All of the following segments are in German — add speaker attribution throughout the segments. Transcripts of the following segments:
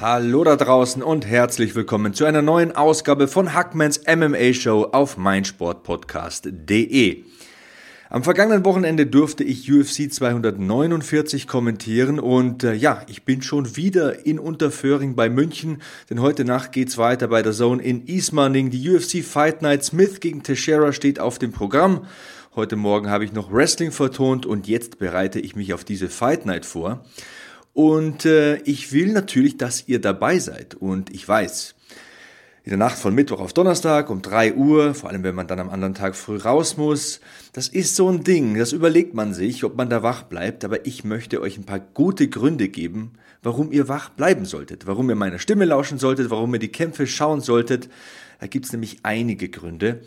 Speaker 1: Hallo da draußen und herzlich willkommen zu einer neuen Ausgabe von Hackmans MMA Show auf meinsportpodcast.de. Am vergangenen Wochenende durfte ich UFC 249 kommentieren und äh, ja, ich bin schon wieder in Unterföhring bei München, denn heute Nacht geht's weiter bei der Zone in Ismaning. Die UFC Fight Night Smith gegen Teixeira steht auf dem Programm. Heute Morgen habe ich noch Wrestling vertont und jetzt bereite ich mich auf diese Fight Night vor. Und äh, ich will natürlich, dass ihr dabei seid. Und ich weiß, in der Nacht von Mittwoch auf Donnerstag um drei Uhr, vor allem wenn man dann am anderen Tag früh raus muss. Das ist so ein Ding, das überlegt man sich, ob man da wach bleibt, aber ich möchte euch ein paar gute Gründe geben, warum ihr wach bleiben solltet, warum ihr meiner Stimme lauschen solltet, warum ihr die Kämpfe schauen solltet. Da gibt's nämlich einige Gründe.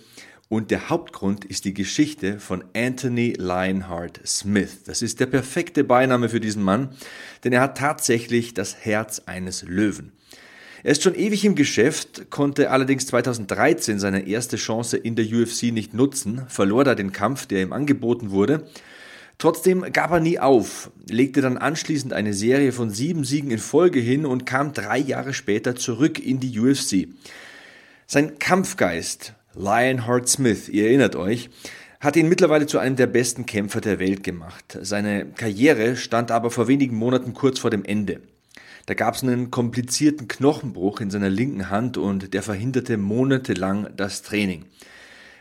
Speaker 1: Und der Hauptgrund ist die Geschichte von Anthony Lionheart Smith. Das ist der perfekte Beiname für diesen Mann, denn er hat tatsächlich das Herz eines Löwen. Er ist schon ewig im Geschäft, konnte allerdings 2013 seine erste Chance in der UFC nicht nutzen, verlor da den Kampf, der ihm angeboten wurde. Trotzdem gab er nie auf, legte dann anschließend eine Serie von sieben Siegen in Folge hin und kam drei Jahre später zurück in die UFC. Sein Kampfgeist, Lionheart Smith, ihr erinnert euch, hat ihn mittlerweile zu einem der besten Kämpfer der Welt gemacht. Seine Karriere stand aber vor wenigen Monaten kurz vor dem Ende. Da gab es einen komplizierten Knochenbruch in seiner linken Hand und der verhinderte monatelang das Training.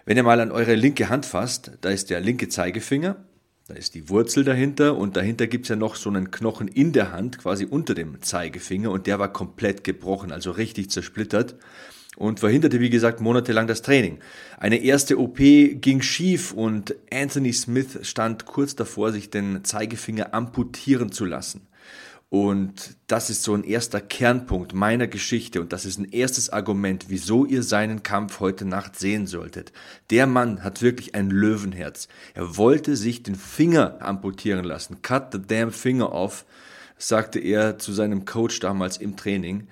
Speaker 1: Wenn ihr mal an eure linke Hand fasst, da ist der linke Zeigefinger, da ist die Wurzel dahinter und dahinter gibt's ja noch so einen Knochen in der Hand, quasi unter dem Zeigefinger und der war komplett gebrochen, also richtig zersplittert und verhinderte, wie gesagt, monatelang das Training. Eine erste OP ging schief und Anthony Smith stand kurz davor, sich den Zeigefinger amputieren zu lassen. Und das ist so ein erster Kernpunkt meiner Geschichte und das ist ein erstes Argument, wieso ihr seinen Kampf heute Nacht sehen solltet. Der Mann hat wirklich ein Löwenherz. Er wollte sich den Finger amputieren lassen. Cut the damn finger off, sagte er zu seinem Coach damals im Training.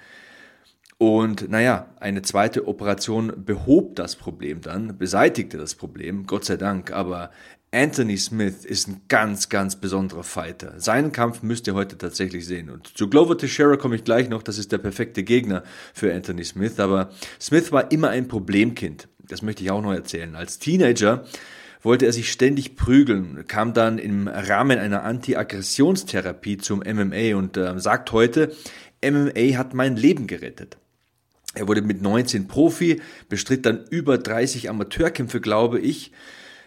Speaker 1: Und naja, eine zweite Operation behob das Problem dann, beseitigte das Problem, Gott sei Dank, aber Anthony Smith ist ein ganz, ganz besonderer Fighter. Seinen Kampf müsst ihr heute tatsächlich sehen. Und zu Glover Teixeira komme ich gleich noch, das ist der perfekte Gegner für Anthony Smith, aber Smith war immer ein Problemkind. Das möchte ich auch noch erzählen. Als Teenager wollte er sich ständig prügeln, kam dann im Rahmen einer Anti-Aggressionstherapie zum MMA und äh, sagt heute, MMA hat mein Leben gerettet. Er wurde mit 19 Profi, bestritt dann über 30 Amateurkämpfe, glaube ich.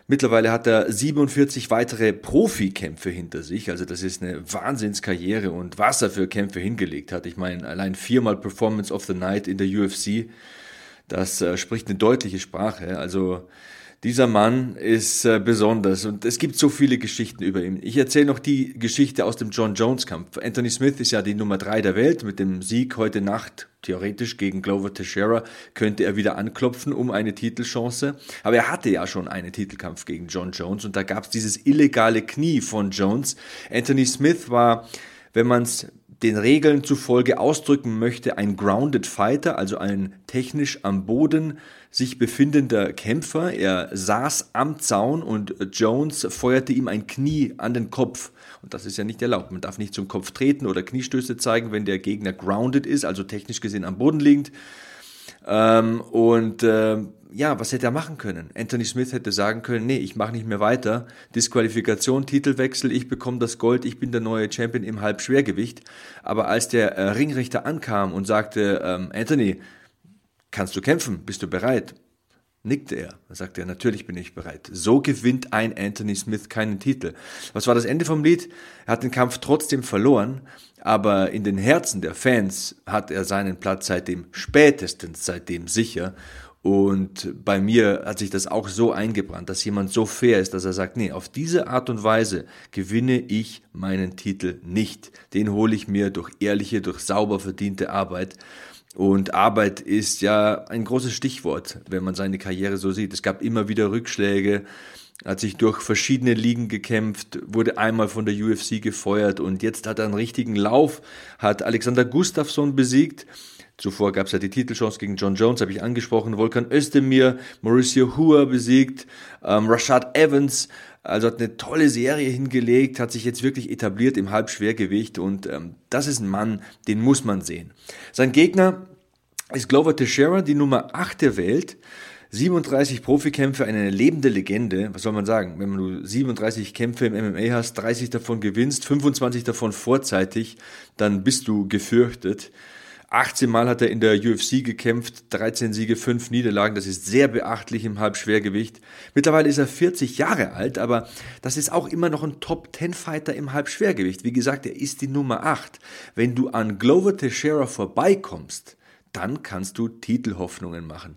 Speaker 1: Mittlerweile hat er 47 weitere Profikämpfe hinter sich. Also das ist eine Wahnsinnskarriere und was er für Kämpfe hingelegt hat. Ich meine, allein viermal Performance of the Night in der UFC, das äh, spricht eine deutliche Sprache. Also dieser Mann ist äh, besonders und es gibt so viele Geschichten über ihn. Ich erzähle noch die Geschichte aus dem John Jones Kampf. Anthony Smith ist ja die Nummer drei der Welt. Mit dem Sieg heute Nacht, theoretisch gegen Glover Teixeira, könnte er wieder anklopfen um eine Titelchance. Aber er hatte ja schon einen Titelkampf gegen John Jones und da gab es dieses illegale Knie von Jones. Anthony Smith war, wenn man es den Regeln zufolge ausdrücken möchte, ein Grounded Fighter, also ein technisch am Boden sich befindender Kämpfer. Er saß am Zaun und Jones feuerte ihm ein Knie an den Kopf. Und das ist ja nicht erlaubt. Man darf nicht zum Kopf treten oder Kniestöße zeigen, wenn der Gegner grounded ist, also technisch gesehen am Boden liegend. Ähm, und äh, ja, was hätte er machen können? Anthony Smith hätte sagen können, nee, ich mache nicht mehr weiter. Disqualifikation, Titelwechsel, ich bekomme das Gold, ich bin der neue Champion im Halbschwergewicht. Aber als der äh, Ringrichter ankam und sagte, ähm, Anthony, kannst du kämpfen? Bist du bereit? Nickte er. Da sagte er, natürlich bin ich bereit. So gewinnt ein Anthony Smith keinen Titel. Was war das Ende vom Lied? Er hat den Kampf trotzdem verloren, aber in den Herzen der Fans hat er seinen Platz seitdem, spätestens seitdem sicher. Und bei mir hat sich das auch so eingebrannt, dass jemand so fair ist, dass er sagt, nee, auf diese Art und Weise gewinne ich meinen Titel nicht. Den hole ich mir durch ehrliche, durch sauber verdiente Arbeit. Und Arbeit ist ja ein großes Stichwort, wenn man seine Karriere so sieht. Es gab immer wieder Rückschläge, hat sich durch verschiedene Ligen gekämpft, wurde einmal von der UFC gefeuert und jetzt hat er einen richtigen Lauf, hat Alexander Gustafsson besiegt. Zuvor gab es ja die Titelchance gegen John Jones, habe ich angesprochen. Volkan Özdemir, Mauricio Hua besiegt, ähm, Rashad Evans also hat eine tolle Serie hingelegt, hat sich jetzt wirklich etabliert im Halbschwergewicht und ähm, das ist ein Mann, den muss man sehen. Sein Gegner ist Glover Teixeira, die Nummer 8 der Welt. 37 Profikämpfe, eine lebende Legende. Was soll man sagen? Wenn du 37 Kämpfe im MMA hast, 30 davon gewinnst, 25 davon vorzeitig, dann bist du gefürchtet. 18 Mal hat er in der UFC gekämpft, 13 Siege, 5 Niederlagen. Das ist sehr beachtlich im Halbschwergewicht. Mittlerweile ist er 40 Jahre alt, aber das ist auch immer noch ein Top-10-Fighter im Halbschwergewicht. Wie gesagt, er ist die Nummer 8. Wenn du an Glover Teixeira vorbeikommst, dann kannst du Titelhoffnungen machen.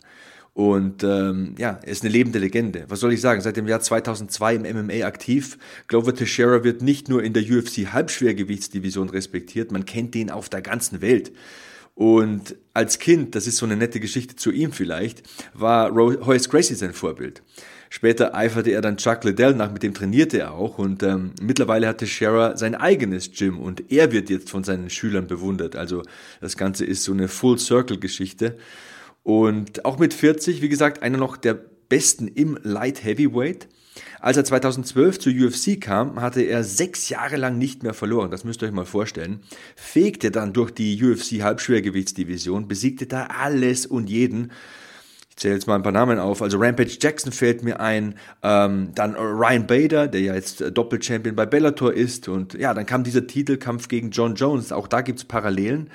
Speaker 1: Und ähm, ja, er ist eine lebende Legende. Was soll ich sagen? Seit dem Jahr 2002 im MMA aktiv. Glover Teixeira wird nicht nur in der UFC Halbschwergewichtsdivision respektiert, man kennt ihn auf der ganzen Welt. Und als Kind, das ist so eine nette Geschichte zu ihm vielleicht, war Horace Gracie sein Vorbild. Später eiferte er dann Chuck Liddell nach, mit dem trainierte er auch und ähm, mittlerweile hatte Shara sein eigenes Gym und er wird jetzt von seinen Schülern bewundert. Also das Ganze ist so eine Full-Circle-Geschichte. Und auch mit 40, wie gesagt, einer noch der besten im Light Heavyweight. Als er 2012 zur UFC kam, hatte er sechs Jahre lang nicht mehr verloren. Das müsst ihr euch mal vorstellen. Fegte dann durch die UFC Halbschwergewichtsdivision, besiegte da alles und jeden. Ich zähle jetzt mal ein paar Namen auf. Also Rampage Jackson fällt mir ein, ähm, dann Ryan Bader, der ja jetzt Doppelchampion bei Bellator ist. Und ja, dann kam dieser Titelkampf gegen John Jones. Auch da gibt's Parallelen.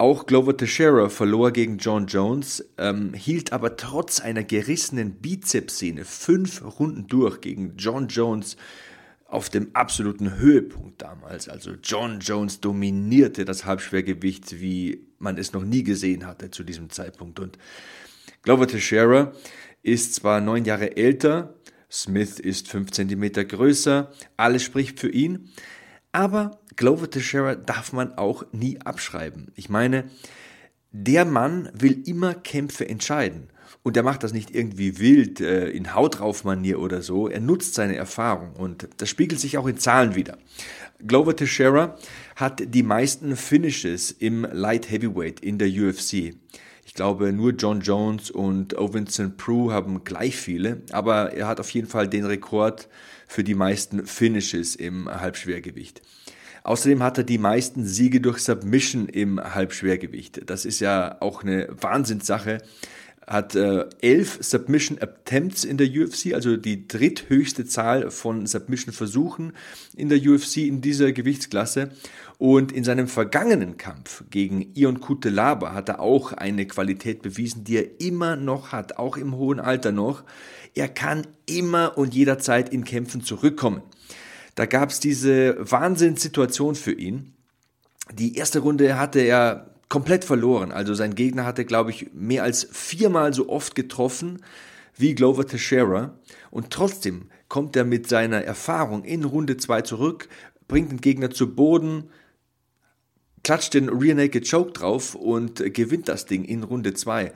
Speaker 1: Auch Glover Teixeira verlor gegen John Jones, ähm, hielt aber trotz einer gerissenen Bizepssehne fünf Runden durch gegen John Jones auf dem absoluten Höhepunkt damals. Also John Jones dominierte das Halbschwergewicht, wie man es noch nie gesehen hatte zu diesem Zeitpunkt. Und Glover Teixeira ist zwar neun Jahre älter, Smith ist fünf Zentimeter größer, alles spricht für ihn, aber Glover Teixeira darf man auch nie abschreiben. Ich meine, der Mann will immer Kämpfe entscheiden. Und er macht das nicht irgendwie wild äh, in Haut drauf Manier oder so. Er nutzt seine Erfahrung und das spiegelt sich auch in Zahlen wieder. Glover Teixeira hat die meisten Finishes im Light Heavyweight in der UFC. Ich glaube, nur John Jones und Ovincent Prue haben gleich viele, aber er hat auf jeden Fall den Rekord für die meisten Finishes im Halbschwergewicht. Außerdem hat er die meisten Siege durch Submission im Halbschwergewicht. Das ist ja auch eine Wahnsinnssache. Hat äh, elf Submission Attempts in der UFC, also die dritthöchste Zahl von Submission-Versuchen in der UFC in dieser Gewichtsklasse. Und in seinem vergangenen Kampf gegen Ion Kutelaba hat er auch eine Qualität bewiesen, die er immer noch hat, auch im hohen Alter noch. Er kann immer und jederzeit in Kämpfen zurückkommen. Da gab es diese Wahnsinnssituation für ihn. Die erste Runde hatte er komplett verloren. Also sein Gegner hatte, glaube ich, mehr als viermal so oft getroffen wie Glover Teixeira. Und trotzdem kommt er mit seiner Erfahrung in Runde 2 zurück, bringt den Gegner zu Boden, klatscht den Rear Naked Choke drauf und gewinnt das Ding in Runde 2.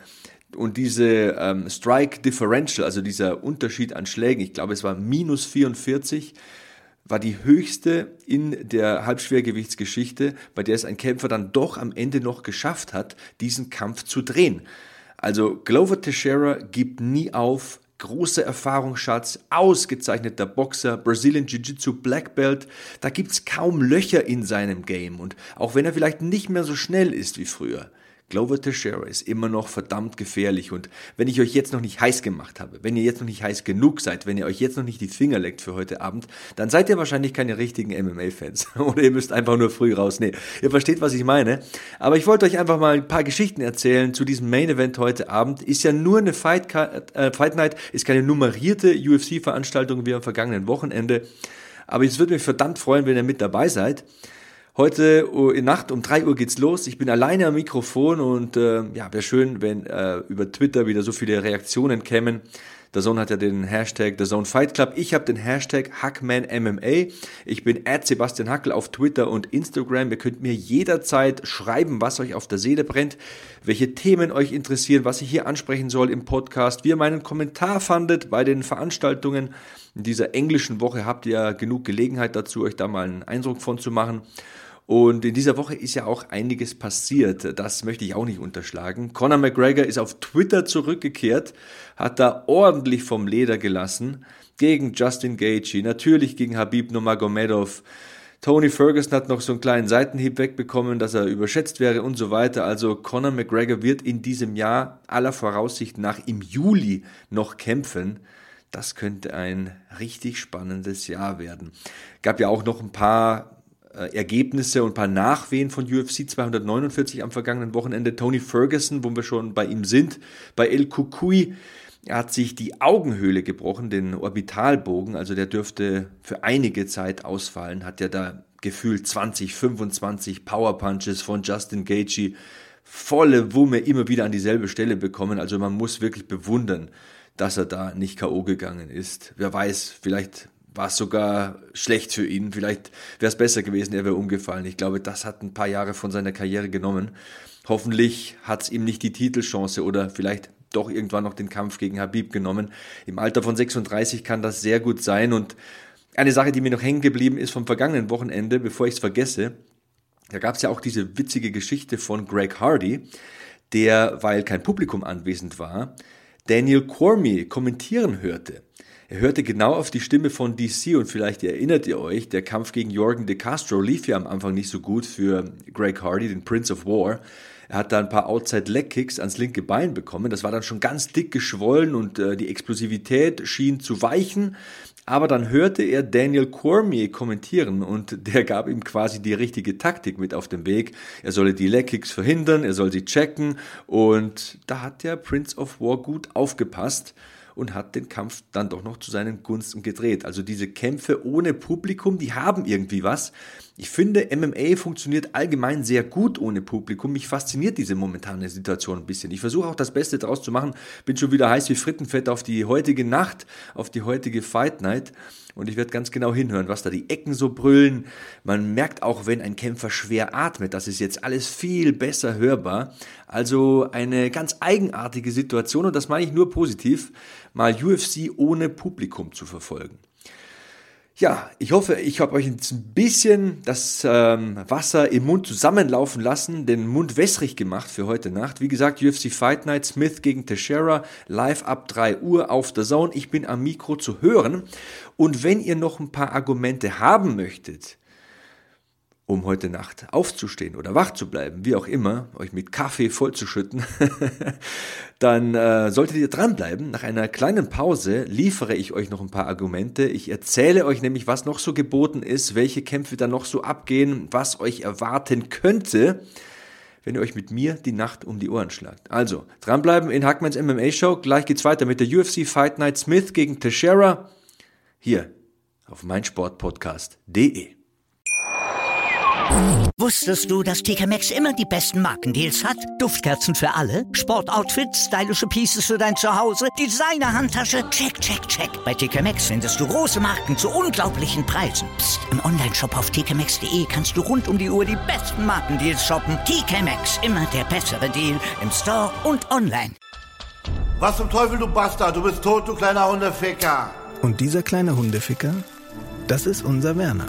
Speaker 1: Und diese ähm, Strike Differential, also dieser Unterschied an Schlägen, ich glaube, es war minus 44, war die höchste in der Halbschwergewichtsgeschichte, bei der es ein Kämpfer dann doch am Ende noch geschafft hat, diesen Kampf zu drehen. Also Glover Teixeira gibt nie auf, großer Erfahrungsschatz, ausgezeichneter Boxer, Brazilian Jiu-Jitsu Black Belt, da gibt's kaum Löcher in seinem Game. Und auch wenn er vielleicht nicht mehr so schnell ist wie früher, Glover Teixeira ist immer noch verdammt gefährlich und wenn ich euch jetzt noch nicht heiß gemacht habe, wenn ihr jetzt noch nicht heiß genug seid, wenn ihr euch jetzt noch nicht die Finger leckt für heute Abend, dann seid ihr wahrscheinlich keine richtigen MMA-Fans oder ihr müsst einfach nur früh raus. Nee, ihr versteht, was ich meine. Aber ich wollte euch einfach mal ein paar Geschichten erzählen zu diesem Main-Event heute Abend. Ist ja nur eine Fight, äh, Fight Night, ist keine nummerierte UFC-Veranstaltung wie am vergangenen Wochenende. Aber es würde mich verdammt freuen, wenn ihr mit dabei seid. Heute uh, in Nacht um drei Uhr geht's los. Ich bin alleine am Mikrofon und äh, ja, wäre schön, wenn äh, über Twitter wieder so viele Reaktionen kämen. Der Zone hat ja den Hashtag The Zone Fight Club. Ich habe den Hashtag HackmanMMA. Ich bin at Sebastian Hackel auf Twitter und Instagram. Ihr könnt mir jederzeit schreiben, was euch auf der Seele brennt, welche Themen euch interessieren, was ich hier ansprechen soll im Podcast, wie ihr meinen Kommentar fandet bei den Veranstaltungen. In dieser englischen Woche habt ihr genug Gelegenheit dazu, euch da mal einen Eindruck von zu machen. Und in dieser Woche ist ja auch einiges passiert. Das möchte ich auch nicht unterschlagen. Conor McGregor ist auf Twitter zurückgekehrt, hat da ordentlich vom Leder gelassen gegen Justin Gaethje, natürlich gegen Habib Nurmagomedov. Tony Ferguson hat noch so einen kleinen Seitenhieb wegbekommen, dass er überschätzt wäre und so weiter. Also Conor McGregor wird in diesem Jahr aller Voraussicht nach im Juli noch kämpfen. Das könnte ein richtig spannendes Jahr werden. Gab ja auch noch ein paar Ergebnisse und ein paar Nachwehen von UFC 249 am vergangenen Wochenende. Tony Ferguson, wo wir schon bei ihm sind, bei El Kukui, er hat sich die Augenhöhle gebrochen, den Orbitalbogen, also der dürfte für einige Zeit ausfallen, hat ja da gefühlt 20, 25 Powerpunches von Justin Gaethje, volle Wumme immer wieder an dieselbe Stelle bekommen, also man muss wirklich bewundern, dass er da nicht K.O. gegangen ist. Wer weiß, vielleicht war sogar schlecht für ihn. Vielleicht wäre es besser gewesen, er wäre umgefallen. Ich glaube, das hat ein paar Jahre von seiner Karriere genommen. Hoffentlich hat es ihm nicht die Titelchance oder vielleicht doch irgendwann noch den Kampf gegen Habib genommen. Im Alter von 36 kann das sehr gut sein. Und eine Sache, die mir noch hängen geblieben ist vom vergangenen Wochenende, bevor ich es vergesse, da gab es ja auch diese witzige Geschichte von Greg Hardy, der, weil kein Publikum anwesend war, Daniel Cormier kommentieren hörte. Er hörte genau auf die Stimme von DC und vielleicht erinnert ihr euch, der Kampf gegen Jorgen de Castro lief ja am Anfang nicht so gut für Greg Hardy, den Prince of War. Er hat da ein paar Outside Leg Kicks ans linke Bein bekommen. Das war dann schon ganz dick geschwollen und äh, die Explosivität schien zu weichen. Aber dann hörte er Daniel Cormier kommentieren und der gab ihm quasi die richtige Taktik mit auf den Weg. Er solle die Leg Kicks verhindern, er soll sie checken und da hat der Prince of War gut aufgepasst und hat den Kampf dann doch noch zu seinen Gunsten gedreht. Also diese Kämpfe ohne Publikum, die haben irgendwie was. Ich finde, MMA funktioniert allgemein sehr gut ohne Publikum. Mich fasziniert diese momentane Situation ein bisschen. Ich versuche auch das Beste daraus zu machen. Bin schon wieder heiß wie Frittenfett auf die heutige Nacht, auf die heutige Fight Night. Und ich werde ganz genau hinhören, was da die Ecken so brüllen. Man merkt auch, wenn ein Kämpfer schwer atmet, das ist jetzt alles viel besser hörbar. Also eine ganz eigenartige Situation und das meine ich nur positiv, mal UFC ohne Publikum zu verfolgen. Ja, ich hoffe, ich habe euch jetzt ein bisschen das ähm, Wasser im Mund zusammenlaufen lassen, den Mund wässrig gemacht für heute Nacht. Wie gesagt, UFC Fight Night, Smith gegen Teixeira, live ab 3 Uhr auf der Zone. Ich bin am Mikro zu hören. Und wenn ihr noch ein paar Argumente haben möchtet, um heute Nacht aufzustehen oder wach zu bleiben, wie auch immer, euch mit Kaffee vollzuschütten, dann äh, solltet ihr dranbleiben. Nach einer kleinen Pause liefere ich euch noch ein paar Argumente. Ich erzähle euch nämlich, was noch so geboten ist, welche Kämpfe da noch so abgehen, was euch erwarten könnte, wenn ihr euch mit mir die Nacht um die Ohren schlagt. Also, dranbleiben in Hackmans MMA Show. Gleich geht's weiter mit der UFC Fight Night Smith gegen Teixeira. Hier auf meinsportpodcast.de.
Speaker 2: Wusstest du, dass TK Maxx immer die besten Markendeals hat? Duftkerzen für alle, Sportoutfits, stylische Pieces für dein Zuhause, Designer-Handtasche, check, check, check. Bei TK Maxx findest du große Marken zu unglaublichen Preisen. Psst. im Onlineshop auf tkmaxx.de kannst du rund um die Uhr die besten Markendeals shoppen. TK Maxx, immer der bessere Deal im Store und online.
Speaker 3: Was zum Teufel, du Bastard? Du bist tot, du kleiner Hundeficker.
Speaker 4: Und dieser kleine Hundeficker, das ist unser Werner.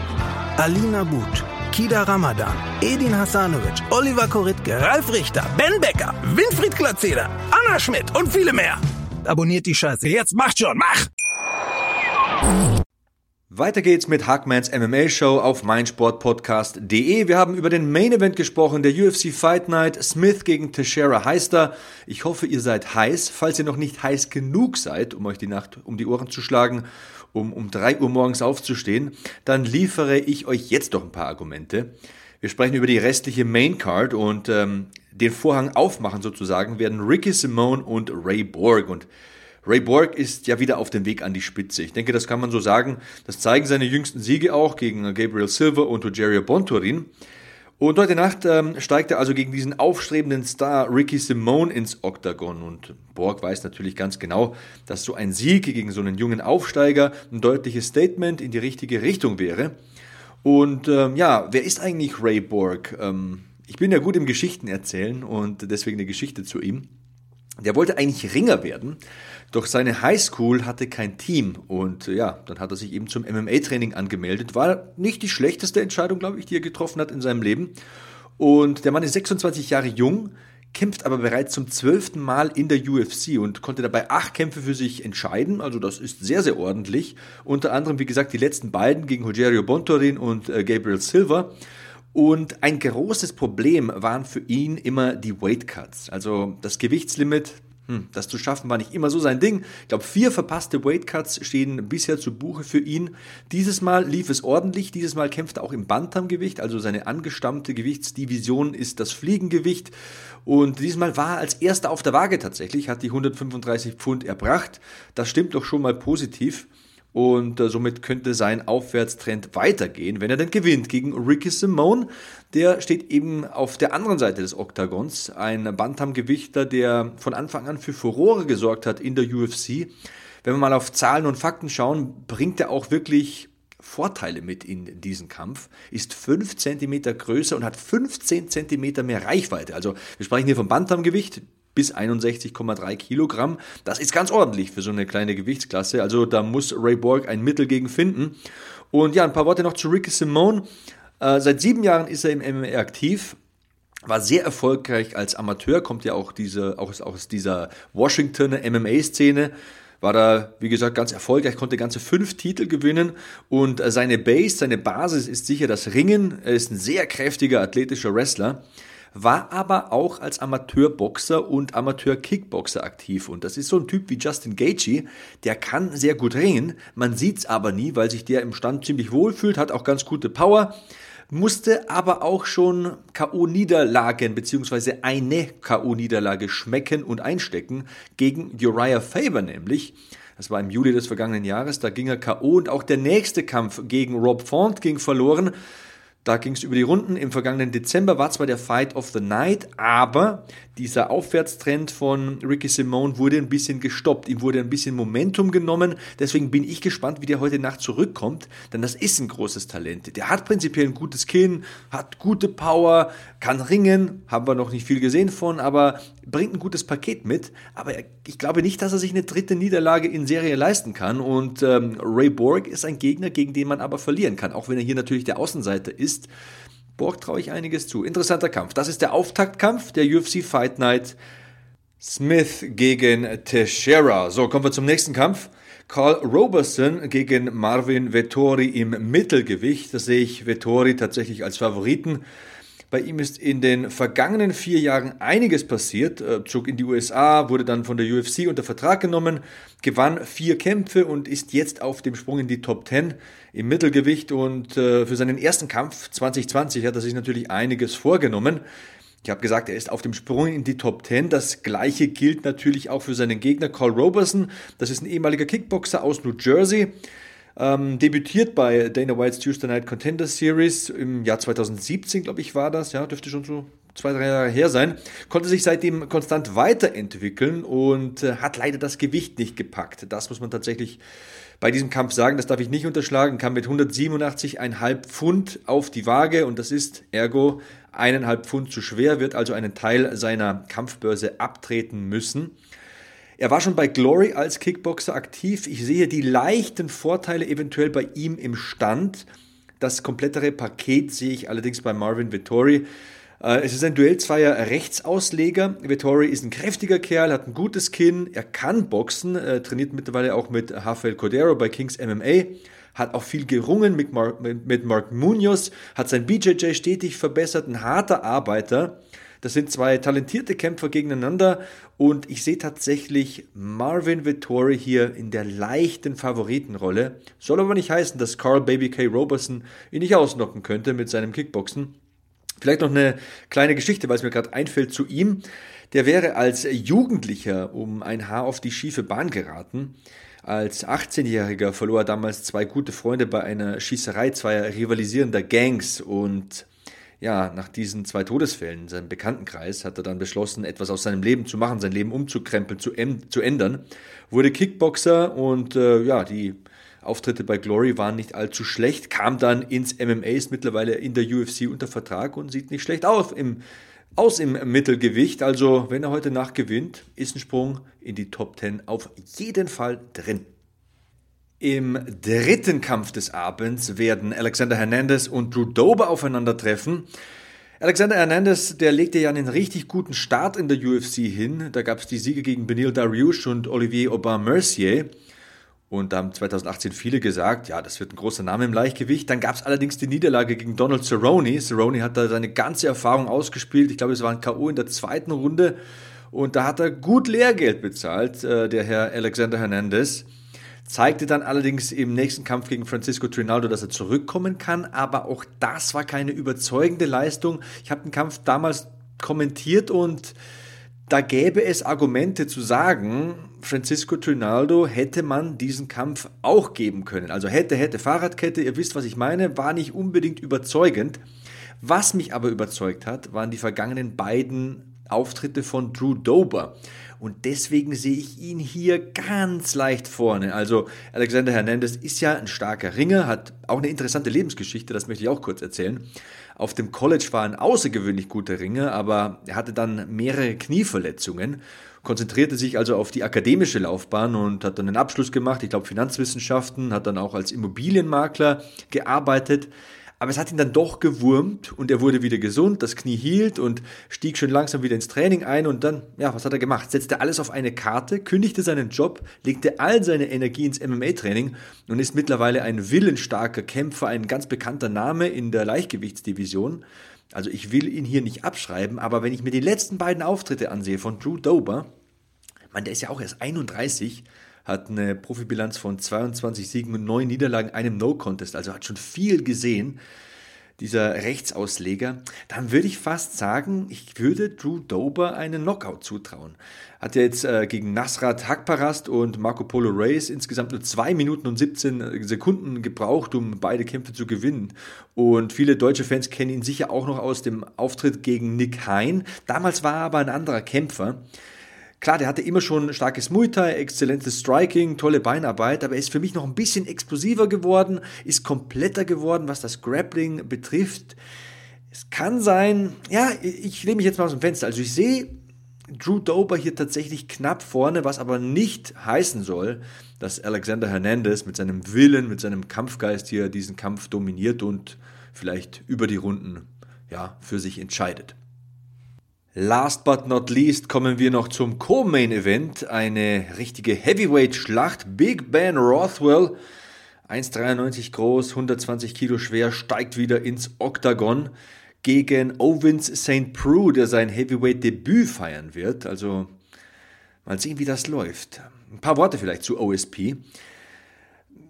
Speaker 4: Alina But, Kida Ramadan, Edin Hasanovic, Oliver Koritke, Ralf Richter, Ben Becker, Winfried Glatzeder, Anna Schmidt und viele mehr. Abonniert die Scheiße. Jetzt macht schon, mach!
Speaker 1: Weiter geht's mit Hackmans MMA Show auf meinsportpodcast.de. Wir haben über den Main Event gesprochen, der UFC Fight Night, Smith gegen Teixeira Heister. Ich hoffe, ihr seid heiß. Falls ihr noch nicht heiß genug seid, um euch die Nacht um die Ohren zu schlagen, um um drei Uhr morgens aufzustehen, dann liefere ich euch jetzt doch ein paar Argumente. Wir sprechen über die restliche Main Card und ähm, den Vorhang aufmachen sozusagen werden Ricky Simone und Ray Borg und Ray Borg ist ja wieder auf dem Weg an die Spitze. Ich denke, das kann man so sagen. Das zeigen seine jüngsten Siege auch gegen Gabriel Silver und Rogerio Bontorin. Und heute Nacht ähm, steigt er also gegen diesen aufstrebenden Star Ricky Simone ins Oktagon. Und Borg weiß natürlich ganz genau, dass so ein Sieg gegen so einen jungen Aufsteiger ein deutliches Statement in die richtige Richtung wäre. Und ähm, ja, wer ist eigentlich Ray Borg? Ähm, ich bin ja gut im Geschichten erzählen und deswegen eine Geschichte zu ihm. Der wollte eigentlich Ringer werden, doch seine Highschool hatte kein Team und ja, dann hat er sich eben zum MMA-Training angemeldet. War nicht die schlechteste Entscheidung, glaube ich, die er getroffen hat in seinem Leben. Und der Mann ist 26 Jahre jung, kämpft aber bereits zum zwölften Mal in der UFC und konnte dabei acht Kämpfe für sich entscheiden. Also das ist sehr, sehr ordentlich. Unter anderem, wie gesagt, die letzten beiden gegen Rogerio Bontorin und äh, Gabriel Silver. Und ein großes Problem waren für ihn immer die Weight Cuts. Also das Gewichtslimit, hm, das zu schaffen war nicht immer so sein Ding. Ich glaube, vier verpasste Weightcuts stehen bisher zu Buche für ihn. Dieses Mal lief es ordentlich. Dieses Mal kämpft er auch im Bantamgewicht. Also seine angestammte Gewichtsdivision ist das Fliegengewicht. Und diesmal war er als erster auf der Waage tatsächlich, hat die 135 Pfund erbracht. Das stimmt doch schon mal positiv. Und äh, somit könnte sein Aufwärtstrend weitergehen, wenn er denn gewinnt gegen Ricky Simone. Der steht eben auf der anderen Seite des Oktagons. Ein Bantamgewichter, der von Anfang an für Furore gesorgt hat in der UFC. Wenn wir mal auf Zahlen und Fakten schauen, bringt er auch wirklich Vorteile mit in diesen Kampf, ist 5 cm größer und hat 15 cm mehr Reichweite. Also wir sprechen hier vom Bantamgewicht, bis 61,3 Kilogramm. Das ist ganz ordentlich für so eine kleine Gewichtsklasse. Also da muss Ray Borg ein Mittel gegen finden. Und ja, ein paar Worte noch zu Ricky Simone. Äh, seit sieben Jahren ist er im MMA aktiv. War sehr erfolgreich als Amateur, kommt ja auch, diese, auch aus dieser Washingtoner MMA-Szene war da, wie gesagt, ganz erfolgreich, konnte ganze fünf Titel gewinnen und äh, seine Base, seine Basis ist sicher das Ringen. Er ist ein sehr kräftiger, athletischer Wrestler war aber auch als Amateurboxer und Amateur-Kickboxer aktiv. Und das ist so ein Typ wie Justin Gaethje, der kann sehr gut ringen, man sieht's aber nie, weil sich der im Stand ziemlich wohl fühlt, hat auch ganz gute Power, musste aber auch schon K.O.-Niederlagen bzw. eine K.O.-Niederlage schmecken und einstecken gegen Uriah Faber nämlich. Das war im Juli des vergangenen Jahres, da ging er K.O. und auch der nächste Kampf gegen Rob Font ging verloren. Da ging es über die Runden. Im vergangenen Dezember war zwar der Fight of the Night, aber dieser Aufwärtstrend von Ricky Simone wurde ein bisschen gestoppt. Ihm wurde ein bisschen Momentum genommen. Deswegen bin ich gespannt, wie der heute Nacht zurückkommt, denn das ist ein großes Talent. Der hat prinzipiell ein gutes Kinn, hat gute Power, kann ringen, haben wir noch nicht viel gesehen von, aber bringt ein gutes Paket mit. Aber ich glaube nicht, dass er sich eine dritte Niederlage in Serie leisten kann. Und ähm, Ray Borg ist ein Gegner, gegen den man aber verlieren kann, auch wenn er hier natürlich der Außenseiter ist ist. Borg traue ich einiges zu. Interessanter Kampf. Das ist der Auftaktkampf der UFC Fight Night. Smith gegen Teixeira. So, kommen wir zum nächsten Kampf. Carl Roberson gegen Marvin Vettori im Mittelgewicht. Da sehe ich Vettori tatsächlich als Favoriten. Bei ihm ist in den vergangenen vier Jahren einiges passiert. Er zog in die USA, wurde dann von der UFC unter Vertrag genommen, gewann vier Kämpfe und ist jetzt auf dem Sprung in die Top 10 im Mittelgewicht. Und äh, für seinen ersten Kampf 2020 hat er sich natürlich einiges vorgenommen. Ich habe gesagt, er ist auf dem Sprung in die Top 10. Das gleiche gilt natürlich auch für seinen Gegner Carl Roberson. Das ist ein ehemaliger Kickboxer aus New Jersey. Ähm, debütiert bei Dana White's Tuesday Night Contender Series im Jahr 2017, glaube ich, war das. Ja, dürfte schon so zwei, drei Jahre her sein, konnte sich seitdem konstant weiterentwickeln und äh, hat leider das Gewicht nicht gepackt. Das muss man tatsächlich bei diesem Kampf sagen, das darf ich nicht unterschlagen, kam mit 187,5 Pfund auf die Waage und das ist ergo eineinhalb Pfund zu schwer, wird also einen Teil seiner Kampfbörse abtreten müssen. Er war schon bei Glory als Kickboxer aktiv. Ich sehe die leichten Vorteile eventuell bei ihm im Stand. Das komplettere Paket sehe ich allerdings bei Marvin Vittori. Äh, es ist ein Duell zweier Rechtsausleger. Vittori ist ein kräftiger Kerl, hat ein gutes Kinn, er kann boxen, trainiert mittlerweile auch mit Rafael Cordero bei Kings MMA, hat auch viel gerungen mit Mark, mit Mark Munoz, hat sein BJJ stetig verbessert, ein harter Arbeiter. Das sind zwei talentierte Kämpfer gegeneinander und ich sehe tatsächlich Marvin Vittori hier in der leichten Favoritenrolle. Soll aber nicht heißen, dass Carl Baby K. Robertson ihn nicht ausnocken könnte mit seinem Kickboxen. Vielleicht noch eine kleine Geschichte, weil es mir gerade einfällt zu ihm. Der wäre als Jugendlicher um ein Haar auf die schiefe Bahn geraten. Als 18-Jähriger verlor er damals zwei gute Freunde bei einer Schießerei zweier rivalisierender Gangs und ja, nach diesen zwei Todesfällen in seinem Bekanntenkreis hat er dann beschlossen, etwas aus seinem Leben zu machen, sein Leben umzukrempeln, zu, zu ändern, wurde Kickboxer und äh, ja, die Auftritte bei Glory waren nicht allzu schlecht, kam dann ins MMA, ist mittlerweile in der UFC unter Vertrag und sieht nicht schlecht aus im, aus im Mittelgewicht. Also, wenn er heute Nacht gewinnt, ist ein Sprung in die Top 10 auf jeden Fall drin. Im dritten Kampf des Abends werden Alexander Hernandez und Drew Dober aufeinandertreffen. Alexander Hernandez, der legte ja einen richtig guten Start in der UFC hin. Da gab es die Siege gegen Benil Dariush und Olivier Aubin-Mercier. Und da haben 2018 viele gesagt, ja, das wird ein großer Name im Leichtgewicht. Dann gab es allerdings die Niederlage gegen Donald Cerrone. Cerrone hat da seine ganze Erfahrung ausgespielt. Ich glaube, es war ein K.O. in der zweiten Runde. Und da hat er gut Lehrgeld bezahlt, äh, der Herr Alexander Hernandez zeigte dann allerdings im nächsten Kampf gegen Francisco Trinaldo, dass er zurückkommen kann, aber auch das war keine überzeugende Leistung. Ich habe den Kampf damals kommentiert und da gäbe es Argumente zu sagen, Francisco Trinaldo hätte man diesen Kampf auch geben können. Also hätte, hätte, Fahrradkette, ihr wisst, was ich meine, war nicht unbedingt überzeugend. Was mich aber überzeugt hat, waren die vergangenen beiden Auftritte von Drew Dober. Und deswegen sehe ich ihn hier ganz leicht vorne. Also Alexander Hernandez ist ja ein starker Ringer, hat auch eine interessante Lebensgeschichte, das möchte ich auch kurz erzählen. Auf dem College war ein außergewöhnlich guter Ringer, aber er hatte dann mehrere Knieverletzungen, konzentrierte sich also auf die akademische Laufbahn und hat dann einen Abschluss gemacht, ich glaube Finanzwissenschaften, hat dann auch als Immobilienmakler gearbeitet aber es hat ihn dann doch gewurmt und er wurde wieder gesund, das Knie hielt und stieg schon langsam wieder ins Training ein und dann, ja, was hat er gemacht? Setzte alles auf eine Karte, kündigte seinen Job, legte all seine Energie ins MMA-Training und ist mittlerweile ein willensstarker Kämpfer, ein ganz bekannter Name in der Leichtgewichtsdivision. Also ich will ihn hier nicht abschreiben, aber wenn ich mir die letzten beiden Auftritte ansehe von Drew Dober, man, der ist ja auch erst 31, hat eine Profibilanz von 22 Siegen und 9 Niederlagen, einem No-Contest, also hat schon viel gesehen, dieser Rechtsausleger, dann würde ich fast sagen, ich würde Drew Dober einen Knockout zutrauen. Hat ja jetzt äh, gegen Nasrat Hakparast und Marco Polo Reyes insgesamt nur 2 Minuten und 17 Sekunden gebraucht, um beide Kämpfe zu gewinnen. Und viele deutsche Fans kennen ihn sicher auch noch aus dem Auftritt gegen Nick Hein. Damals war er aber ein anderer Kämpfer. Klar, der hatte immer schon starkes Muay Thai, exzellentes Striking, tolle Beinarbeit, aber er ist für mich noch ein bisschen explosiver geworden, ist kompletter geworden, was das Grappling betrifft. Es kann sein, ja, ich lehne mich jetzt mal aus dem Fenster. Also ich sehe Drew Dober hier tatsächlich knapp vorne, was aber nicht heißen soll, dass Alexander Hernandez mit seinem Willen, mit seinem Kampfgeist hier diesen Kampf dominiert und vielleicht über die Runden ja, für sich entscheidet. Last but not least kommen wir noch zum Co-Main Event, eine richtige Heavyweight-Schlacht. Big Ben Rothwell, 1,93 groß, 120 Kilo schwer, steigt wieder ins Oktagon gegen Owens St. Prue, der sein Heavyweight-Debüt feiern wird. Also mal sehen, wie das läuft. Ein paar Worte vielleicht zu OSP.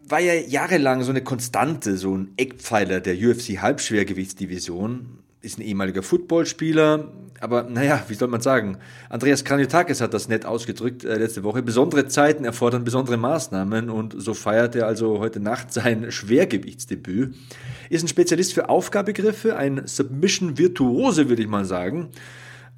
Speaker 1: War ja jahrelang so eine Konstante, so ein Eckpfeiler der UFC-Halbschwergewichtsdivision ist ein ehemaliger Footballspieler, aber naja, wie soll man sagen? Andreas Kranjotakis hat das nett ausgedrückt äh, letzte Woche. Besondere Zeiten erfordern besondere Maßnahmen und so feiert er also heute Nacht sein Schwergewichtsdebüt. Ist ein Spezialist für Aufgabegriffe, ein Submission-Virtuose, würde ich mal sagen.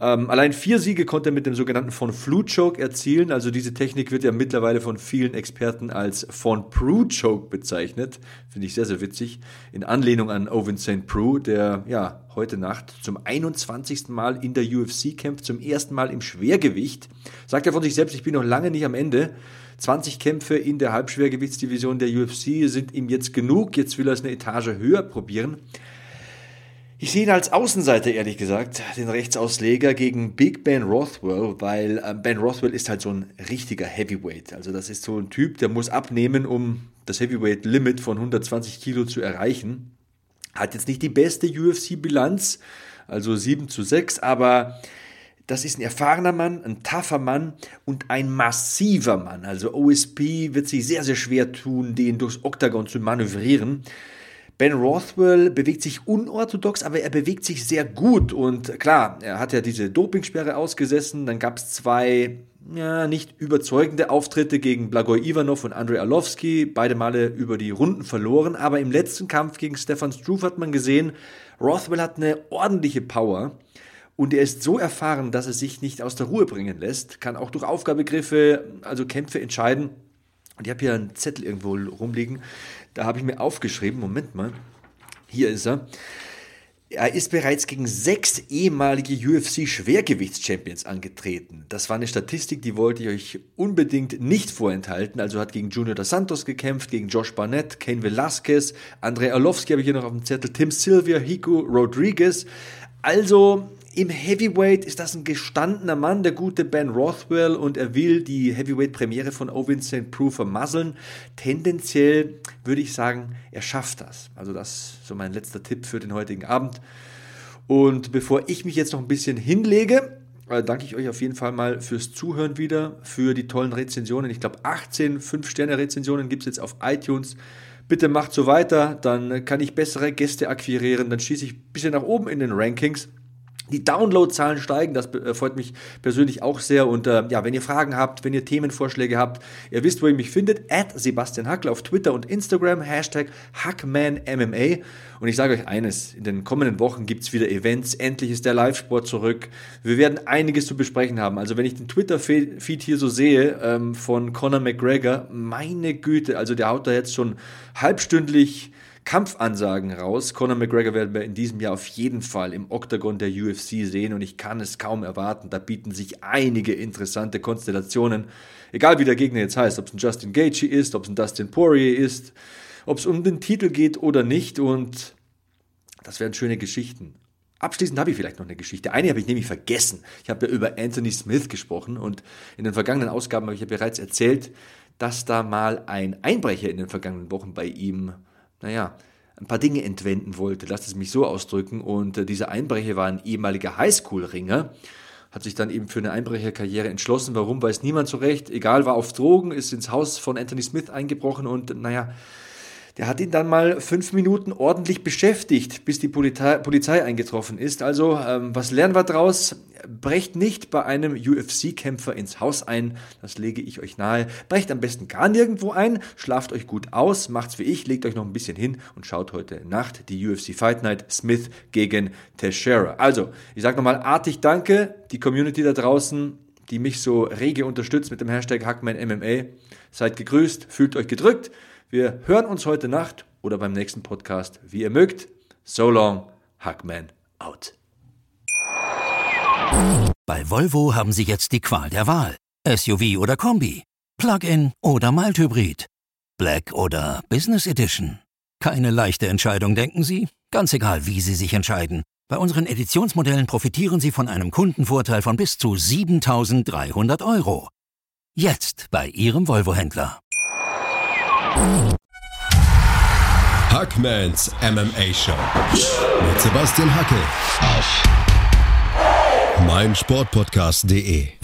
Speaker 1: Ähm, allein vier Siege konnte er mit dem sogenannten von Flu Choke erzielen. Also diese Technik wird ja mittlerweile von vielen Experten als von Prue Choke bezeichnet. Finde ich sehr, sehr witzig. In Anlehnung an Owen St. Prue, der ja heute Nacht zum 21. Mal in der UFC kämpft, zum ersten Mal im Schwergewicht. Sagt er von sich selbst, ich bin noch lange nicht am Ende. 20 Kämpfe in der Halbschwergewichtsdivision der UFC sind ihm jetzt genug. Jetzt will er es eine Etage höher probieren. Ich sehe ihn als Außenseiter, ehrlich gesagt, den Rechtsausleger gegen Big Ben Rothwell, weil äh, Ben Rothwell ist halt so ein richtiger Heavyweight. Also das ist so ein Typ, der muss abnehmen, um das Heavyweight-Limit von 120 Kilo zu erreichen. Hat jetzt nicht die beste UFC-Bilanz, also 7 zu 6, aber das ist ein erfahrener Mann, ein tougher Mann und ein massiver Mann. Also OSP wird sich sehr, sehr schwer tun, den durchs Oktagon zu manövrieren. Ben Rothwell bewegt sich unorthodox, aber er bewegt sich sehr gut. Und klar, er hat ja diese Dopingsperre ausgesessen. Dann gab es zwei ja, nicht überzeugende Auftritte gegen Blagoj Ivanov und Andrei Arlovski. Beide Male über die Runden verloren. Aber im letzten Kampf gegen Stefan Struve hat man gesehen, Rothwell hat eine ordentliche Power. Und er ist so erfahren, dass er sich nicht aus der Ruhe bringen lässt, kann auch durch Aufgabegriffe, also Kämpfe entscheiden. Und ich habe hier einen Zettel irgendwo rumliegen. Da habe ich mir aufgeschrieben, Moment mal, hier ist er. Er ist bereits gegen sechs ehemalige UFC-Schwergewichts-Champions angetreten. Das war eine Statistik, die wollte ich euch unbedingt nicht vorenthalten. Also hat gegen Junior dos Santos gekämpft, gegen Josh Barnett, Kane Velasquez, Andrei Arlovski habe ich hier noch auf dem Zettel, Tim Sylvia, Hiku Rodriguez. Also im Heavyweight ist das ein gestandener Mann, der gute Ben Rothwell, und er will die Heavyweight-Premiere von Owen St. Prue vermasseln. Tendenziell würde ich sagen, er schafft das. Also das ist so mein letzter Tipp für den heutigen Abend. Und bevor ich mich jetzt noch ein bisschen hinlege, äh, danke ich euch auf jeden Fall mal fürs Zuhören wieder, für die tollen Rezensionen. Ich glaube, 18 5-Sterne-Rezensionen gibt es jetzt auf iTunes. Bitte macht so weiter, dann kann ich bessere Gäste akquirieren, dann schieße ich ein bisschen nach oben in den Rankings. Die Downloadzahlen steigen, das äh, freut mich persönlich auch sehr. Und äh, ja, wenn ihr Fragen habt, wenn ihr Themenvorschläge habt, ihr wisst, wo ihr mich findet, at Sebastian Hackl auf Twitter und Instagram, Hashtag HackmanMMA. Und ich sage euch eines, in den kommenden Wochen gibt es wieder Events, endlich ist der Live-Sport zurück. Wir werden einiges zu besprechen haben. Also wenn ich den Twitter-Feed hier so sehe ähm, von Conor McGregor, meine Güte, also der haut da jetzt schon halbstündlich Kampfansagen raus. Conor McGregor werden wir in diesem Jahr auf jeden Fall im Oktagon der UFC sehen und ich kann es kaum erwarten. Da bieten sich einige interessante Konstellationen. Egal wie der Gegner jetzt heißt, ob es ein Justin Gaethje ist, ob es ein Dustin Poirier ist, ob es um den Titel geht oder nicht und das wären schöne Geschichten. Abschließend habe ich vielleicht noch eine Geschichte. Eine habe ich nämlich vergessen. Ich habe ja über Anthony Smith gesprochen und in den vergangenen Ausgaben habe ich ja bereits erzählt, dass da mal ein Einbrecher in den vergangenen Wochen bei ihm naja, ein paar Dinge entwenden wollte, lasst es mich so ausdrücken. Und äh, dieser Einbrecher war ein ehemaliger Highschool-Ringer, hat sich dann eben für eine Einbrecherkarriere entschlossen. Warum, weiß niemand so recht. Egal, war auf Drogen, ist ins Haus von Anthony Smith eingebrochen und naja, der hat ihn dann mal fünf Minuten ordentlich beschäftigt, bis die Polizei, Polizei eingetroffen ist. Also, ähm, was lernen wir daraus? Brecht nicht bei einem UFC-Kämpfer ins Haus ein, das lege ich euch nahe. Brecht am besten gar nirgendwo ein, schlaft euch gut aus, macht's wie ich, legt euch noch ein bisschen hin und schaut heute Nacht die UFC Fight Night Smith gegen Teixeira. Also, ich sage nochmal artig Danke, die Community da draußen, die mich so rege unterstützt mit dem Hashtag HackmanMMA. Seid gegrüßt, fühlt euch gedrückt. Wir hören uns heute Nacht oder beim nächsten Podcast, wie ihr mögt. So long, Hackman out.
Speaker 5: Bei Volvo haben Sie jetzt die Qual der Wahl. SUV oder Kombi, Plug-in oder Mild-Hybrid, Black oder Business Edition. Keine leichte Entscheidung, denken Sie? Ganz egal, wie Sie sich entscheiden. Bei unseren Editionsmodellen profitieren Sie von einem Kundenvorteil von bis zu 7300 Euro. Jetzt bei Ihrem Volvo-Händler.
Speaker 6: Hackmans MMA Show mit Sebastian Hacke auf meinsportpodcast.de.